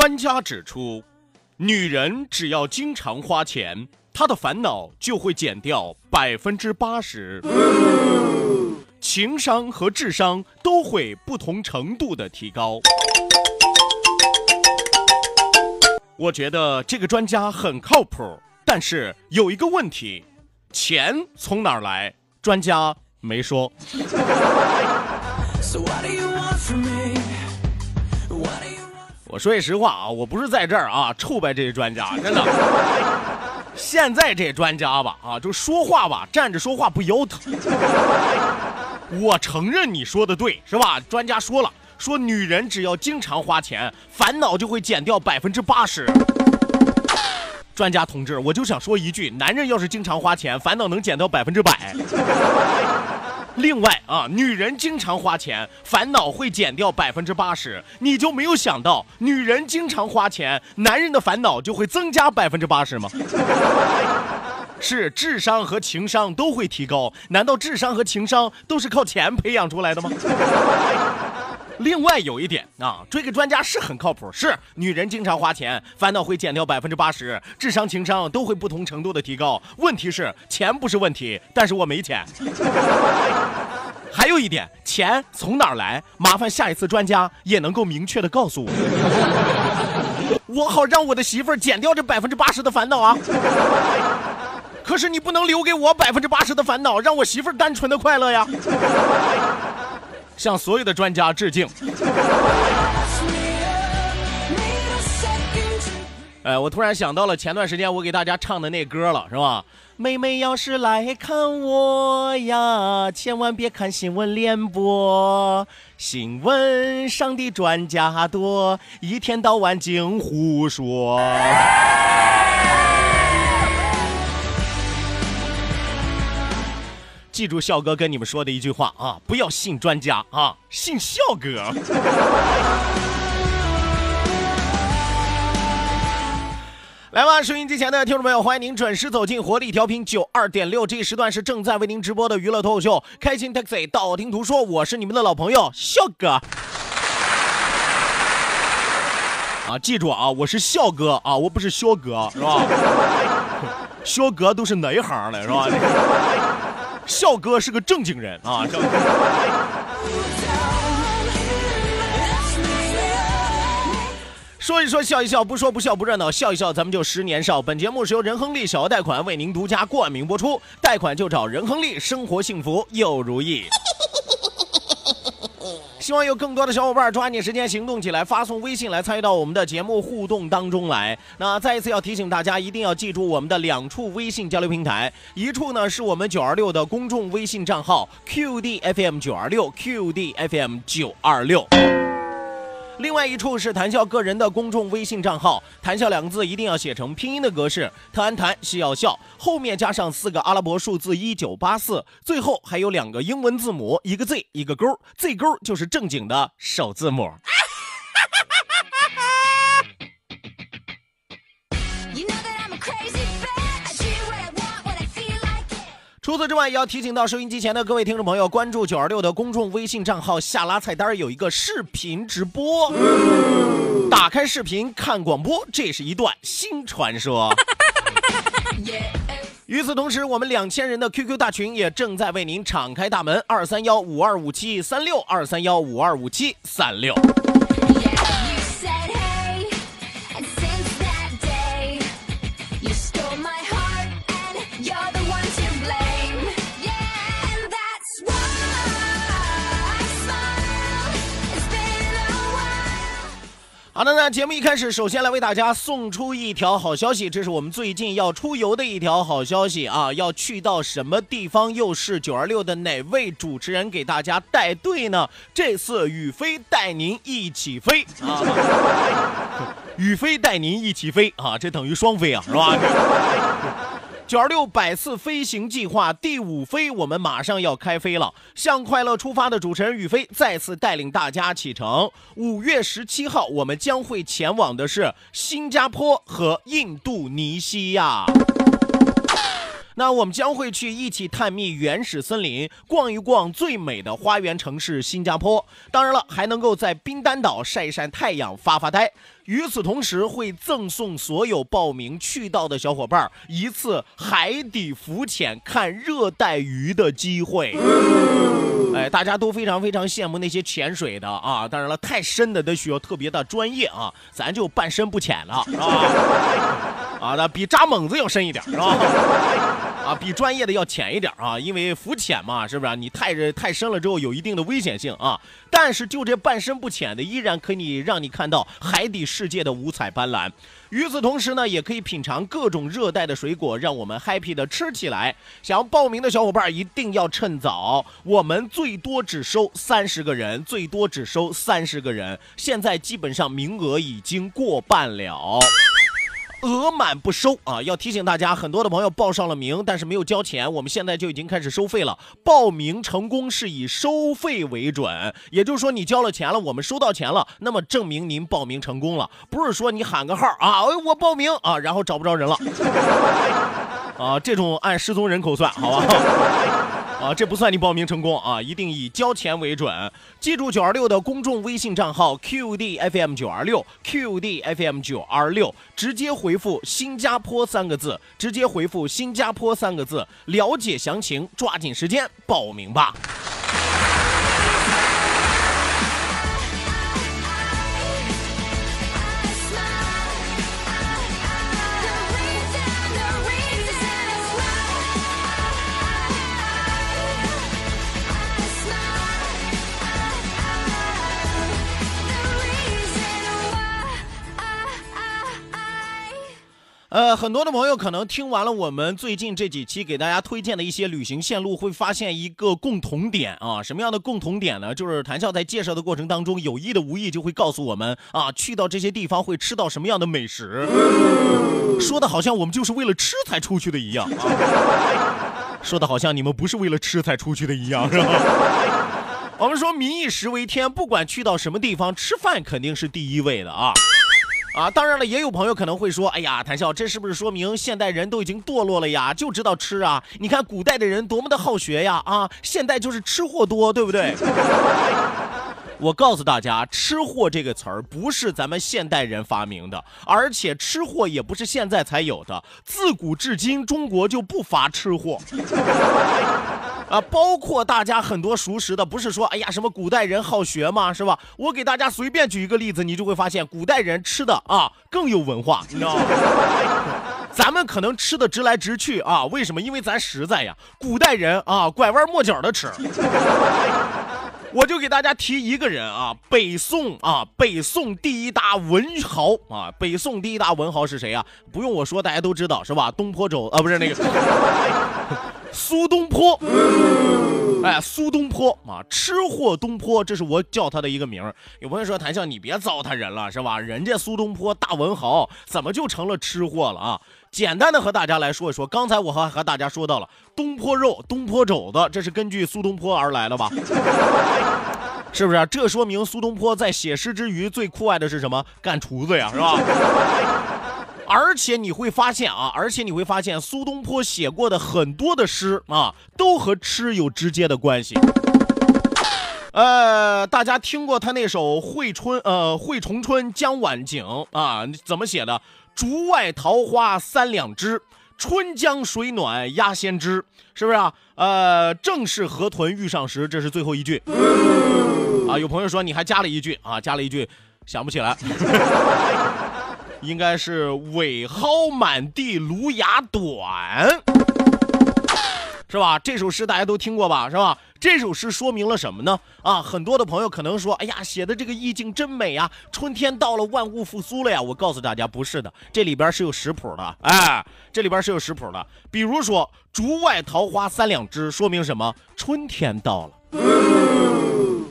专家指出，女人只要经常花钱，她的烦恼就会减掉百分之八十，情商和智商都会不同程度的提高。我觉得这个专家很靠谱，但是有一个问题，钱从哪儿来？专家没说。我说句实话啊，我不是在这儿啊臭白这些专家，真的。现在这专家吧啊，就说话吧，站着说话不腰疼。我承认你说的对，是吧？专家说了，说女人只要经常花钱，烦恼就会减掉百分之八十。专家同志，我就想说一句，男人要是经常花钱，烦恼能减到百分之百。另外啊，女人经常花钱，烦恼会减掉百分之八十。你就没有想到，女人经常花钱，男人的烦恼就会增加百分之八十吗？是智商和情商都会提高，难道智商和情商都是靠钱培养出来的吗？另外有一点啊，追个专家是很靠谱，是女人经常花钱，烦恼会减掉百分之八十，智商情商都会不同程度的提高。问题是钱不是问题，但是我没钱。还有一点，钱从哪儿来？麻烦下一次专家也能够明确的告诉我，我好让我的媳妇儿减掉这百分之八十的烦恼啊。可是你不能留给我百分之八十的烦恼，让我媳妇儿单纯的快乐呀。向所有的专家致敬。哎，我突然想到了前段时间我给大家唱的那歌了，是吧？妹妹要是来看我呀，千万别看新闻联播，新闻上的专家多，一天到晚净胡说。记住笑哥跟你们说的一句话啊，不要信专家啊，信笑哥。来吧，收音机前的听众朋友，欢迎您准时走进活力调频九二点六，这一时段是正在为您直播的娱乐脱口秀《开心 Taxi》，道听途说，我是你们的老朋友笑哥。啊，记住啊，我是笑哥啊，我不是肖哥，是吧？肖哥都是哪一行的，是吧？笑哥是个正经人啊！说一说笑一笑，不说不笑不热闹，笑一笑咱们就十年少。本节目是由仁亨利小额贷款为您独家冠名播出，贷款就找仁亨利，生活幸福又如意。希望有更多的小伙伴抓紧时间行动起来，发送微信来参与到我们的节目互动当中来。那再一次要提醒大家，一定要记住我们的两处微信交流平台，一处呢是我们九二六的公众微信账号 QDFM 九二六 QDFM 九二六。另外一处是谈笑个人的公众微信账号，谈笑两个字一定要写成拼音的格式，特安谈是要笑，后面加上四个阿拉伯数字一九八四，最后还有两个英文字母，一个 Z 一个勾，Z 勾就是正经的首字母。除此之外，也要提醒到收音机前的各位听众朋友，关注九二六的公众微信账号，下拉菜单有一个视频直播，打开视频看广播，这是一段新传说。与此同时，我们两千人的 QQ 大群也正在为您敞开大门，二三幺五二五七三六二三幺五二五七三六。好的，那节目一开始，首先来为大家送出一条好消息，这是我们最近要出游的一条好消息啊！要去到什么地方？又是九二六的哪位主持人给大家带队呢？这次宇飞带您一起飞啊！宇飞带您一起飞啊！这等于双飞啊，是吧？九二六百次飞行计划第五飞，我们马上要开飞了。向快乐出发的主持人宇飞再次带领大家启程。五月十七号，我们将会前往的是新加坡和印度尼西亚。那我们将会去一起探秘原始森林，逛一逛最美的花园城市新加坡。当然了，还能够在冰丹岛晒一晒太阳、发发呆。与此同时，会赠送所有报名去到的小伙伴儿一次海底浮潜看热带鱼的机会。哎，大家都非常非常羡慕那些潜水的啊！当然了，太深的都需要特别的专业啊，咱就半深不浅了，是吧？啊，那比扎猛子要深一点，是吧？啊，比专业的要浅一点啊，因为浮潜嘛，是不是？你太太深了之后有一定的危险性啊。但是就这半深不浅的，依然可以让你看到海底世界的五彩斑斓。与此同时呢，也可以品尝各种热带的水果，让我们 happy 的吃起来。想要报名的小伙伴一定要趁早，我们最多只收三十个人，最多只收三十个人。现在基本上名额已经过半了。额满不收啊！要提醒大家，很多的朋友报上了名，但是没有交钱，我们现在就已经开始收费了。报名成功是以收费为准，也就是说你交了钱了，我们收到钱了，那么证明您报名成功了，不是说你喊个号啊，哎我报名啊，然后找不着人了，啊，这种按失踪人口算，好吧？啊，这不算你报名成功啊，一定以交钱为准。记住九二六的公众微信账号 QDFM 九二六 QDFM 九二六，直接回复“新加坡”三个字，直接回复“新加坡”三个字，了解详情，抓紧时间报名吧。呃，很多的朋友可能听完了我们最近这几期给大家推荐的一些旅行线路，会发现一个共同点啊，什么样的共同点呢？就是谭笑在介绍的过程当中，有意的无意就会告诉我们啊，去到这些地方会吃到什么样的美食，说的好像我们就是为了吃才出去的一样啊，说的好像你们不是为了吃才出去的一样，是吧？我们说民以食为天，不管去到什么地方，吃饭肯定是第一位的啊。啊，当然了，也有朋友可能会说，哎呀，谭笑，这是不是说明现代人都已经堕落了呀？就知道吃啊！你看古代的人多么的好学呀！啊，现代就是吃货多，对不对？我告诉大家，“吃货”这个词儿不是咱们现代人发明的，而且吃货也不是现在才有的，自古至今中国就不乏吃货。啊，包括大家很多熟识的，不是说哎呀什么古代人好学吗？是吧？我给大家随便举一个例子，你就会发现古代人吃的啊更有文化，你知道吗？咱们可能吃的直来直去啊，为什么？因为咱实在呀。古代人啊，拐弯抹角的吃。我就给大家提一个人啊，北宋啊，北宋第一大文豪啊，北宋第一大文豪是谁啊？不用我说，大家都知道是吧？东坡肘啊，不是那个苏东坡。哎，苏东坡啊，吃货东坡，这是我叫他的一个名儿。有朋友说谭笑，你别糟蹋人了，是吧？人家苏东坡大文豪，怎么就成了吃货了啊？简单的和大家来说一说，刚才我还和大家说到了东坡肉、东坡肘子，这是根据苏东坡而来的吧？是不是？这说明苏东坡在写诗之余最酷爱的是什么？干厨子呀，是吧？而且你会发现啊，而且你会发现苏东坡写过的很多的诗啊，都和吃有直接的关系。呃，大家听过他那首《惠春》呃《惠崇春江晚景》啊？怎么写的？竹外桃花三两枝，春江水暖鸭先知，是不是啊？呃，正是河豚欲上时，这是最后一句。啊，有朋友说你还加了一句啊，加了一句，想不起来。应该是尾蒿满地芦芽短，是吧？这首诗大家都听过吧？是吧？这首诗说明了什么呢？啊，很多的朋友可能说，哎呀，写的这个意境真美呀，春天到了，万物复苏了呀。我告诉大家，不是的，这里边是有食谱的，哎，这里边是有食谱的。比如说“竹外桃花三两枝”，说明什么？春天到了。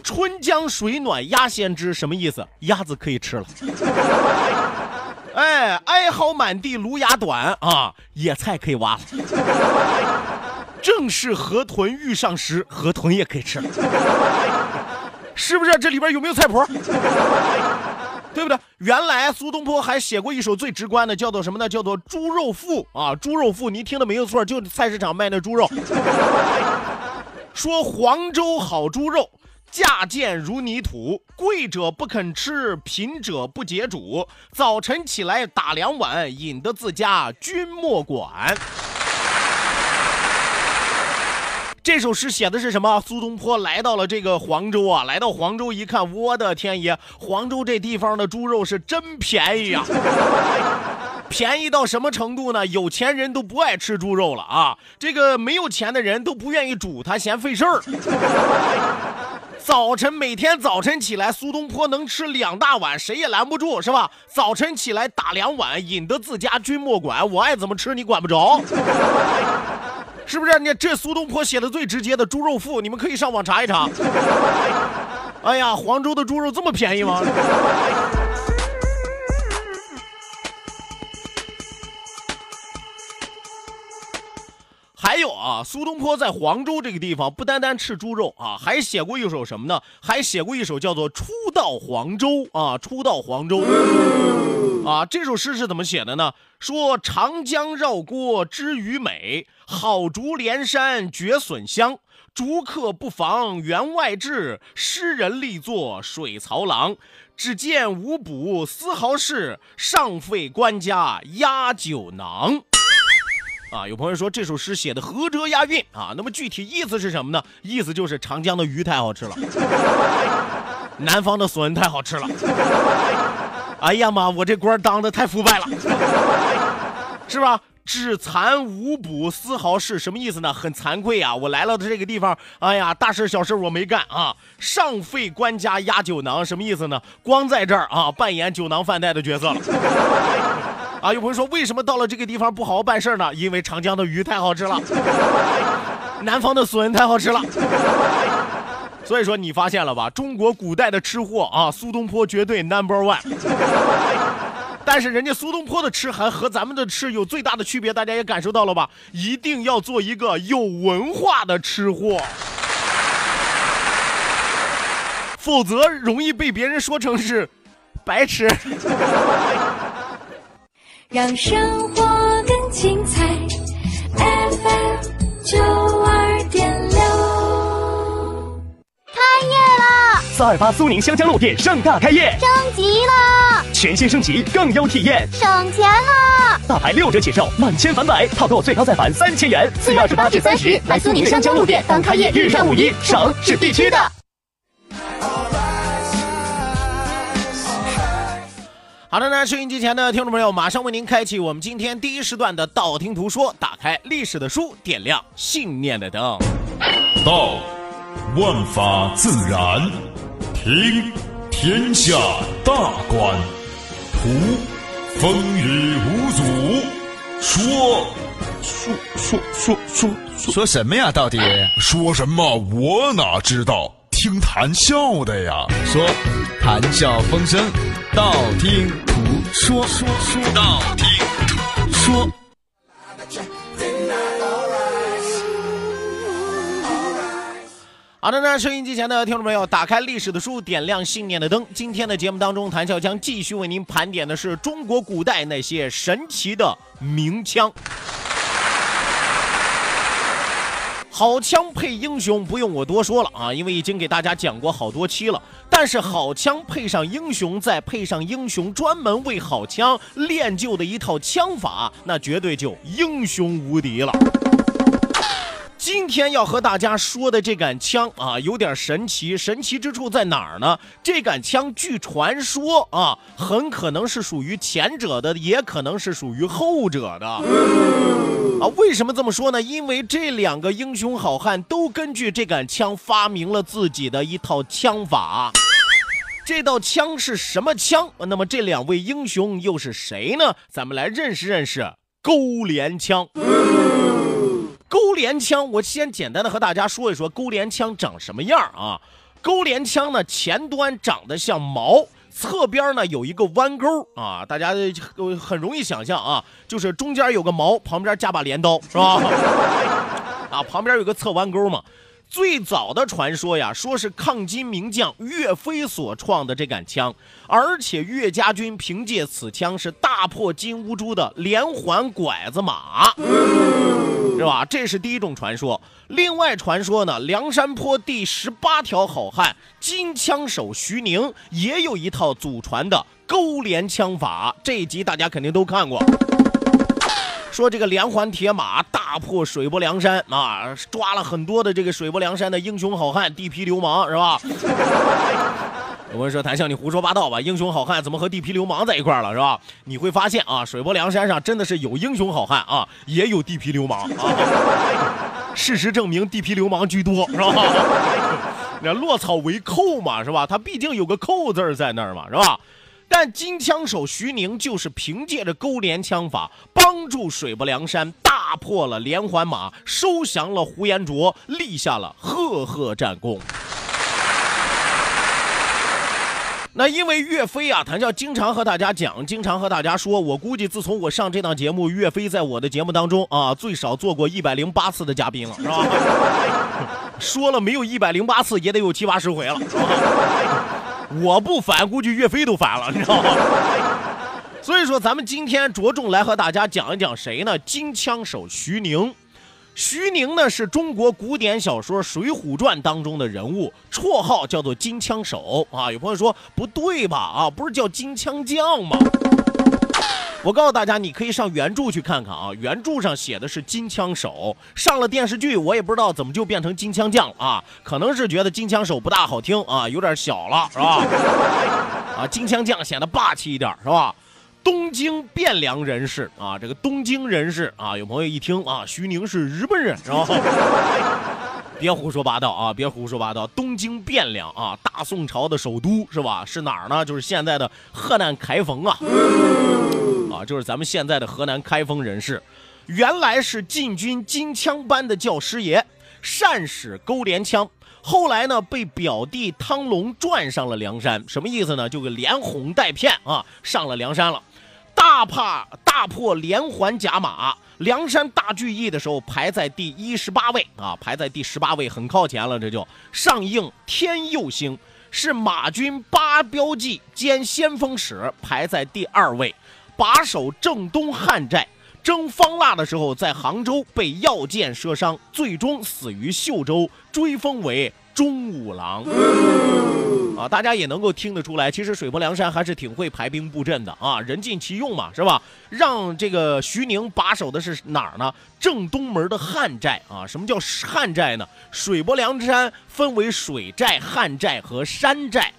春江水暖鸭先知，什么意思？鸭子可以吃了。哎，哀嚎满地芦芽短啊，野菜可以挖了。正是河豚欲上时，河豚也可以吃了，是不是？这里边有没有菜谱？对不对？原来苏东坡还写过一首最直观的，叫做什么呢？叫做《猪肉赋》啊，《猪肉赋》，你听的没有错，就菜市场卖那猪肉。说黄州好猪肉。价贱如泥土，贵者不肯吃，贫者不解煮。早晨起来打两碗，引得自家君莫管。这首诗写的是什么？苏东坡来到了这个黄州啊，来到黄州一看，我的天爷，黄州这地方的猪肉是真便宜呀！便宜到什么程度呢？有钱人都不爱吃猪肉了啊，这个没有钱的人都不愿意煮它，嫌费事儿。早晨每天早晨起来，苏东坡能吃两大碗，谁也拦不住，是吧？早晨起来打两碗，引得自家君莫管，我爱怎么吃你管不着，是不是？你这苏东坡写的最直接的《猪肉赋》，你们可以上网查一查。哎呀，黄州的猪肉这么便宜吗？啊，苏东坡在黄州这个地方不单单吃猪肉啊，还写过一首什么呢？还写过一首叫做《初到黄州》啊，《初到黄州》啊，这首诗是怎么写的呢？说长江绕郭知鱼美，好竹连山绝笋香。竹客不妨园外志，诗人力作水槽郎。只见无补丝毫事，上费官家压酒囊。啊，有朋友说这首诗写的何辙押韵啊，那么具体意思是什么呢？意思就是长江的鱼太好吃了，南方的笋太好吃了。哎呀妈，我这官当的太腐败了，是吧？只残无补丝毫事，什么意思呢？很惭愧啊，我来了的这个地方，哎呀，大事小事我没干啊。上废官家压酒囊，什么意思呢？光在这儿啊，扮演酒囊饭袋的角色了。啊，有朋友说，为什么到了这个地方不好好办事呢？因为长江的鱼太好吃了，南方的笋太好吃了。所以说，你发现了吧？中国古代的吃货啊，苏东坡绝对 number one。但是人家苏东坡的吃还和咱们的吃有最大的区别，大家也感受到了吧？一定要做一个有文化的吃货，否则容易被别人说成是白痴。让生活更精彩。FM 九二点六，开业啦！四二八苏宁香江路店盛大开业，升级啦！全新升级，更优体验，省钱啦！大牌六折起售，满千返百，套购最高再返三千元。四月二十八至三十，来苏宁香江路店，刚开业，日上五一，省是必须的。好的呢，收音机前的听众朋友，马上为您开启我们今天第一时段的《道听途说》，打开历史的书，点亮信念的灯。道，万法自然；听，天下大观；图，风雨无阻；说，说说说说说什么呀？到底说什么？我哪知道？听谈笑的呀。说，谈笑风生，道听途说，说说道听途说。好的呢，收音机前的听众朋友，打开历史的书，点亮信念的灯。今天的节目当中，谭笑将继续为您盘点的是中国古代那些神奇的名枪。好枪配英雄，不用我多说了啊，因为已经给大家讲过好多期了。但是好枪配上英雄，再配上英雄专门为好枪练就的一套枪法，那绝对就英雄无敌了。今天要和大家说的这杆枪啊，有点神奇。神奇之处在哪儿呢？这杆枪据传说啊，很可能是属于前者的，也可能是属于后者的。啊，为什么这么说呢？因为这两个英雄好汉都根据这杆枪发明了自己的一套枪法。这道枪是什么枪？那么这两位英雄又是谁呢？咱们来认识认识勾连枪。钩镰枪，我先简单的和大家说一说钩镰枪长什么样啊？钩镰枪呢，前端长得像矛，侧边呢有一个弯钩啊，大家很容易想象啊，就是中间有个矛，旁边加把镰刀，是吧？啊，旁边有个侧弯钩嘛。最早的传说呀，说是抗金名将岳飞所创的这杆枪，而且岳家军凭借此枪是大破金兀术的连环拐子马，是吧？这是第一种传说。另外传说呢，梁山坡第十八条好汉金枪手徐宁也有一套祖传的勾连枪法，这一集大家肯定都看过。说这个连环铁马大破水泊梁山啊，抓了很多的这个水泊梁山的英雄好汉、地痞流氓，是吧？有人说谭笑你胡说八道吧？英雄好汉怎么和地痞流氓在一块了，是吧？你会发现啊，水泊梁山上真的是有英雄好汉啊，也有地痞流氓啊。事实证明，地痞流氓居多，是吧？那落草为寇嘛，是吧？他毕竟有个寇字在那儿嘛，是吧？但金枪手徐宁就是凭借着勾连枪法，帮助水泊梁山大破了连环马，收降了呼延灼，立下了赫赫战功。那因为岳飞啊，谭笑经常和大家讲，经常和大家说，我估计自从我上这档节目，岳飞在我的节目当中啊，最少做过一百零八次的嘉宾了，是吧？说了没有一百零八次，也得有七八十回了，我不反，估计岳飞都反了，你知道吗？所以说，咱们今天着重来和大家讲一讲谁呢？金枪手徐宁。徐宁呢是中国古典小说《水浒传》当中的人物，绰号叫做金枪手啊。有朋友说不对吧？啊，不是叫金枪将吗？我告诉大家，你可以上原著去看看啊，原著上写的是金枪手，上了电视剧，我也不知道怎么就变成金枪将了啊，可能是觉得金枪手不大好听啊，有点小了，是吧？啊，金枪将显得霸气一点，是吧？东京汴梁人士啊，这个东京人士啊，有朋友一听啊，徐宁是日本人，是吧？别胡说八道啊！别胡说八道！东京汴梁啊，大宋朝的首都是吧？是哪儿呢？就是现在的河南开封啊，啊，就是咱们现在的河南开封人士。原来是禁军金枪班的教师爷，善使勾连枪。后来呢，被表弟汤龙转上了梁山，什么意思呢？就给连哄带骗啊，上了梁山了。大怕大破连环甲马，梁山大聚义的时候排在第一十八位啊，排在第十八位，很靠前了。这就上应天佑星，是马军八标记兼先锋使，排在第二位，把守正东汉寨。征方腊的时候，在杭州被药箭射伤，最终死于秀州，追封为中武郎。啊，大家也能够听得出来，其实水泊梁山还是挺会排兵布阵的啊，人尽其用嘛，是吧？让这个徐宁把守的是哪儿呢？正东门的汉寨啊。什么叫汉寨呢？水泊梁山分为水寨、汉寨和山寨。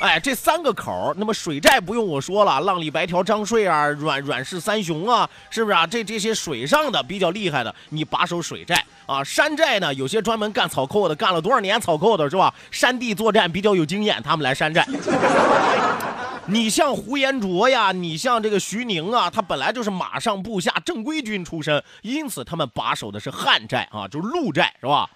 哎，这三个口，那么水寨不用我说了，浪里白条、张顺啊，阮阮氏三雄啊，是不是啊？这这些水上的比较厉害的，你把守水寨啊。山寨呢，有些专门干草寇的，干了多少年草寇的是吧？山地作战比较有经验，他们来山寨。你像胡延灼呀，你像这个徐宁啊，他本来就是马上部下正规军出身，因此他们把守的是汉寨啊，就是陆寨是吧？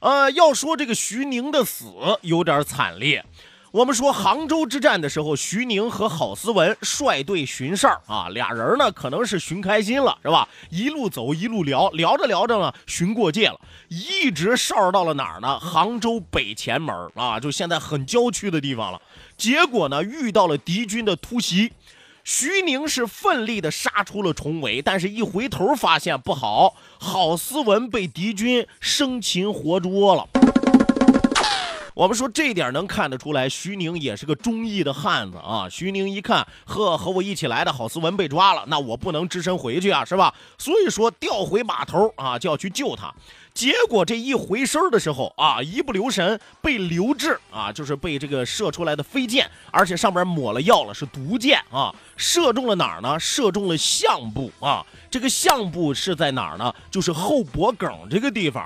呃，要说这个徐宁的死有点惨烈。我们说杭州之战的时候，徐宁和郝思文率队巡哨啊，俩人呢可能是巡开心了，是吧？一路走一路聊，聊着聊着呢，巡过界了，一直哨到了哪儿呢？杭州北前门啊，就现在很郊区的地方了。结果呢，遇到了敌军的突袭，徐宁是奋力的杀出了重围，但是一回头发现不好，郝思文被敌军生擒活捉了。我们说这一点能看得出来，徐宁也是个忠义的汉子啊。徐宁一看，呵，和我一起来的郝思文被抓了，那我不能只身回去啊，是吧？所以说调回码头啊，就要去救他。结果这一回身的时候啊，一不留神被刘志啊，就是被这个射出来的飞箭，而且上面抹了药了，是毒箭啊，射中了哪儿呢？射中了项部啊。这个项部是在哪儿呢？就是后脖梗这个地方。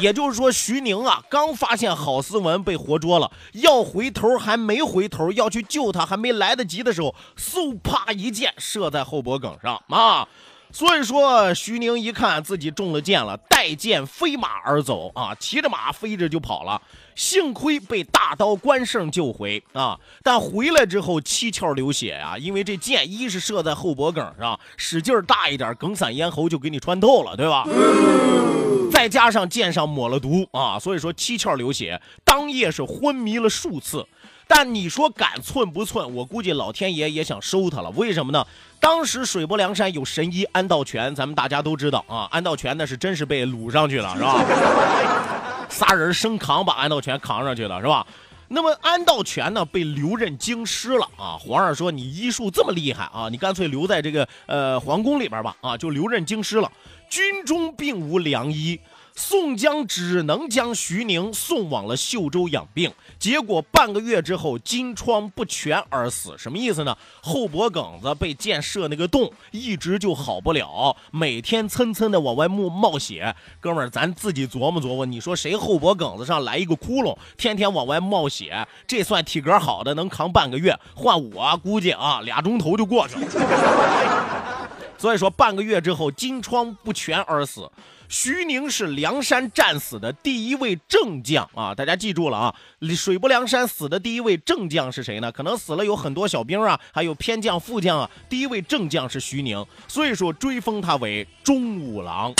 也就是说，徐宁啊，刚发现郝思文被活捉了，要回头还没回头，要去救他还没来得及的时候，嗖啪一箭射在后脖梗上啊！所以说，徐宁一看自己中了箭了，带箭飞马而走啊，骑着马飞着就跑了。幸亏被大刀关胜救回啊，但回来之后七窍流血啊、因为这箭一是射在后脖梗上，使劲儿大一点，梗散咽喉就给你穿透了，对吧？再加上箭上抹了毒啊，所以说七窍流血，当夜是昏迷了数次。但你说敢寸不寸，我估计老天爷也想收他了。为什么呢？当时水泊梁山有神医安道全，咱们大家都知道啊，安道全那是真是被掳上去了，是吧？仨人生扛把安道全扛上去了，是吧？那么安道全呢被留任京师了啊！皇上说你医术这么厉害啊，你干脆留在这个呃皇宫里边吧啊，就留任京师了。军中并无良医，宋江只能将徐宁送往了秀州养病。结果半个月之后，金疮不全而死。什么意思呢？后脖梗子被箭射那个洞，一直就好不了，每天蹭蹭的往外冒冒血。哥们儿，咱自己琢磨琢磨，你说谁后脖梗子上来一个窟窿，天天往外冒血，这算体格好的能扛半个月？换我估计啊，俩钟头就过去了。所以说，半个月之后，金疮不全而死。徐宁是梁山战死的第一位正将啊！大家记住了啊！水泊梁山死的第一位正将是谁呢？可能死了有很多小兵啊，还有偏将、副将啊。第一位正将是徐宁，所以说追封他为忠武郎。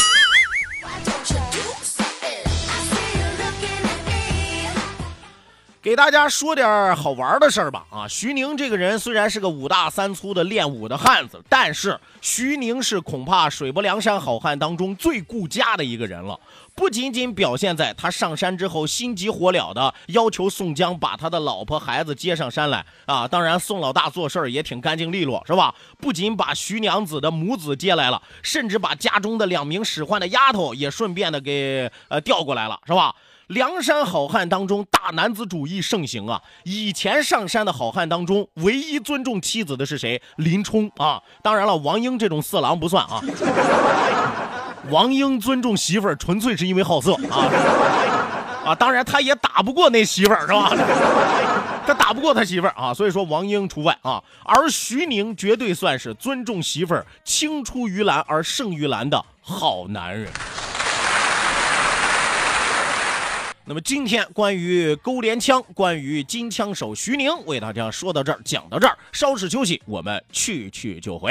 给大家说点好玩的事儿吧啊！徐宁这个人虽然是个五大三粗的练武的汉子，但是徐宁是恐怕水泊梁山好汉当中最顾家的一个人了。不仅仅表现在他上山之后心急火燎的要求宋江把他的老婆孩子接上山来啊，当然宋老大做事儿也挺干净利落，是吧？不仅把徐娘子的母子接来了，甚至把家中的两名使唤的丫头也顺便的给呃调过来了，是吧？梁山好汉当中，大男子主义盛行啊！以前上山的好汉当中，唯一尊重妻子的是谁？林冲啊！当然了，王英这种色狼不算啊。王英尊重媳妇儿，纯粹是因为好色啊啊！当然，他也打不过那媳妇儿，是吧？他打不过他媳妇儿啊，所以说王英除外啊。而徐宁绝对算是尊重媳妇儿、青出于蓝而胜于蓝的好男人。那么今天关于勾连枪，关于金枪手徐宁，为大家说到这儿，讲到这儿，稍事休息，我们去去就回。